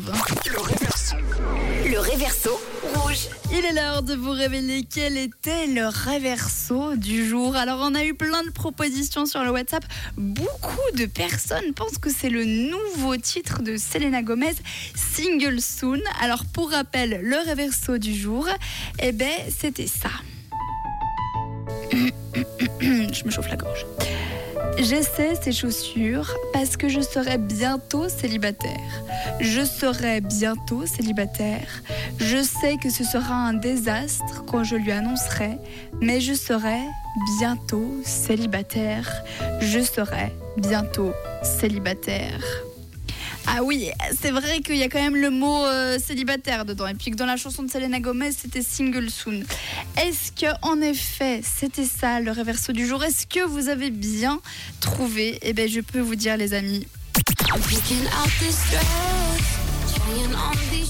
Mauve. Le réverso rouge. Il est l'heure de vous révéler quel était le réverso du jour. Alors, on a eu plein de propositions sur le WhatsApp. Beaucoup de personnes pensent que c'est le nouveau titre de Selena Gomez, Single Soon. Alors, pour rappel, le réverso du jour, eh ben, c'était ça. Je me chauffe la gorge. J'essaie ces chaussures parce que je serai bientôt célibataire. Je serai bientôt célibataire. Je sais que ce sera un désastre quand je lui annoncerai, mais je serai bientôt célibataire. Je serai bientôt célibataire. Ah oui, c'est vrai qu'il y a quand même le mot euh, célibataire dedans. Et puis que dans la chanson de Selena Gomez, c'était single soon. Est-ce que en effet, c'était ça le réverso du jour? Est-ce que vous avez bien trouvé? Eh bien, je peux vous dire, les amis.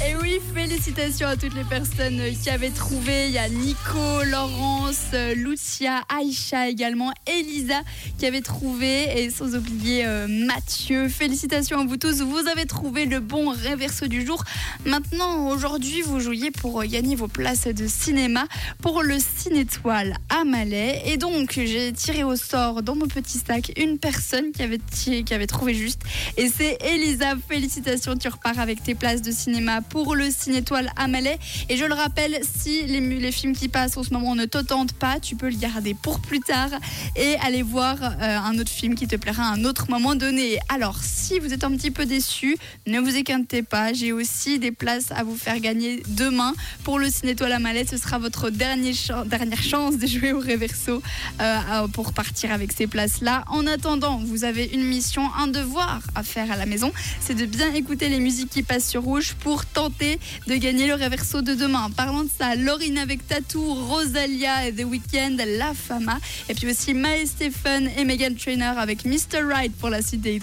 Et oui, félicitations à toutes les personnes qui avaient trouvé. Il y a Nico, Laurence, Lucia, Aïcha également, Elisa qui avait trouvé et sans oublier euh, Mathieu. Félicitations à vous tous, vous avez trouvé le bon réverso du jour. Maintenant, aujourd'hui, vous jouiez pour gagner vos places de cinéma pour le Cinétoile à Malais. Et donc, j'ai tiré au sort dans mon petit sac une personne qui avait, qui avait trouvé juste. Et c'est Elisa. Félicitations, tu repars avec tes places de cinéma pour le Cinétoile à Malais. Et je le rappelle, si les, films qui passent en ce moment ne te tentent pas, tu peux le garder pour plus tard et aller voir euh, un autre film qui te plaira à un autre moment donné. Alors, si vous êtes un petit peu déçu, ne vous inquiétez pas, j'ai aussi des places à vous faire gagner demain pour le Cinétoile à Malais. Ce sera votre dernier dernière chance de jouer au Reverso euh, pour partir avec ces places-là. En attendant, vous avez une mission, un devoir à faire à la maison, c'est de bien écouter les musiques qui passent sur Rouge pour tenter de gagner le réverso de demain. Parlant de ça, Laurine avec Tatou, Rosalia et The Weeknd, La Fama, et puis aussi Mae Stephen et Megan Trainer avec Mr. Right pour la suite des